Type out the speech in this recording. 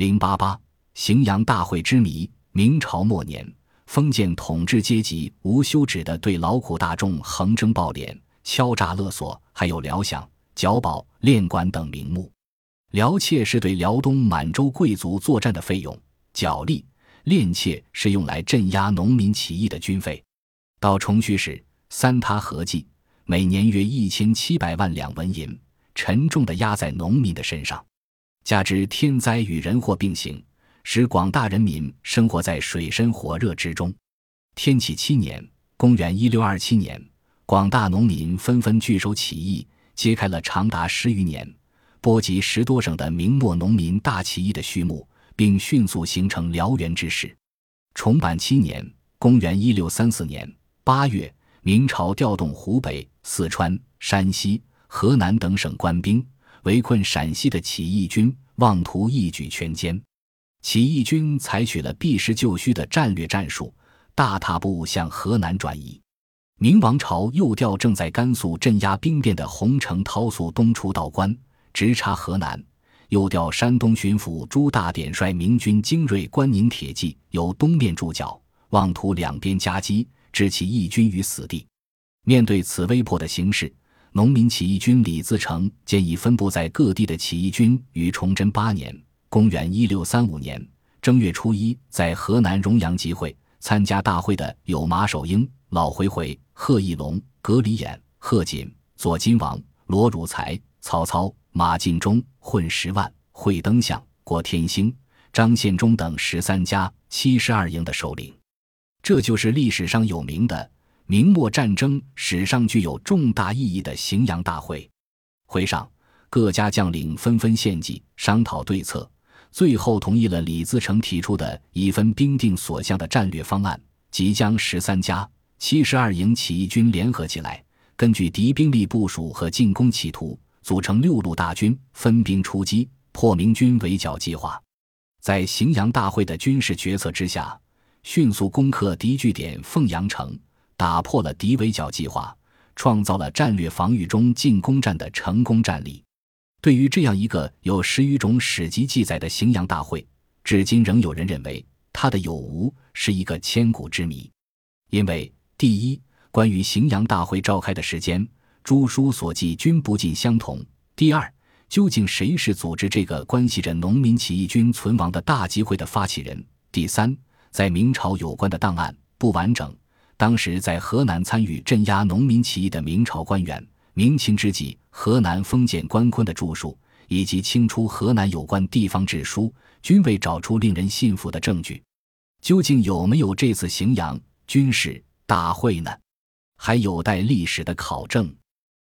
零八八荥阳大会之谜。明朝末年，封建统治阶级无休止地对劳苦大众横征暴敛、敲诈勒索，还有辽饷、缴宝、练管等名目。辽妾是对辽东满洲贵族作战的费用，缴吏、练妾是用来镇压农民起义的军费。到重虚时，三他合计每年约一千七百万两纹银，沉重地压在农民的身上。加之天灾与人祸并行。使广大人民生活在水深火热之中。天启七年（公元1627年），广大农民纷纷聚首起义，揭开了长达十余年、波及十多省的明末农民大起义的序幕，并迅速形成燎原之势。崇版七年（公元1634年）八月，明朝调动湖北、四川、山西、河南等省官兵，围困陕西的起义军，妄图一举全歼。起义军采取了避实就虚的战略战术，大踏步向河南转移。明王朝又调正在甘肃镇压兵变的洪承焘速东出道关，直插河南；又调山东巡抚朱大典率明军精锐关宁铁骑由东面驻脚，妄图两边夹击，置起义军于死地。面对此危迫的形势，农民起义军李自成建议分布在各地的起义军于崇祯八年。公元一六三五年正月初一，在河南荣阳集会，参加大会的有马守英、老回回、贺义龙、葛礼衍、贺锦、左金王、罗汝才、曹操、马进忠、混十万、会登相、郭天兴、张献忠等十三家七十二营的首领。这就是历史上有名的明末战争史上具有重大意义的荥阳大会。会上，各家将领纷纷献计，商讨对策。最后同意了李自成提出的以分兵定所向的战略方案，即将十三家七十二营起义军联合起来，根据敌兵力部署和进攻企图，组成六路大军，分兵出击，破明军围剿计划。在荥阳大会的军事决策之下，迅速攻克敌据点凤阳城，打破了敌围剿计划，创造了战略防御中进攻战的成功战例。对于这样一个有十余种史籍记载的荥阳大会，至今仍有人认为它的有无是一个千古之谜。因为第一，关于荥阳大会召开的时间，诸书所记均不尽相同；第二，究竟谁是组织这个关系着农民起义军存亡的大集会的发起人？第三，在明朝有关的档案不完整，当时在河南参与镇压农民起义的明朝官员。明清之际，河南封建官坤的著述，以及清初河南有关地方志书，均未找出令人信服的证据。究竟有没有这次荥阳军事大会呢？还有待历史的考证。